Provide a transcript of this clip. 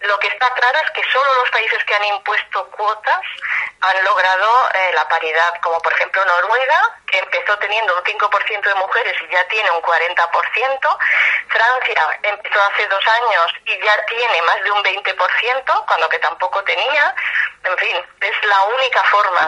Lo que está claro es que solo los países que han impuesto cuotas han logrado eh, la paridad, como por ejemplo Noruega, que empezó teniendo un 5% de mujeres y ya tiene un 40%. Francia empezó hace dos años y ya tiene más de un 20%, cuando que tampoco tenía. En fin, es la única forma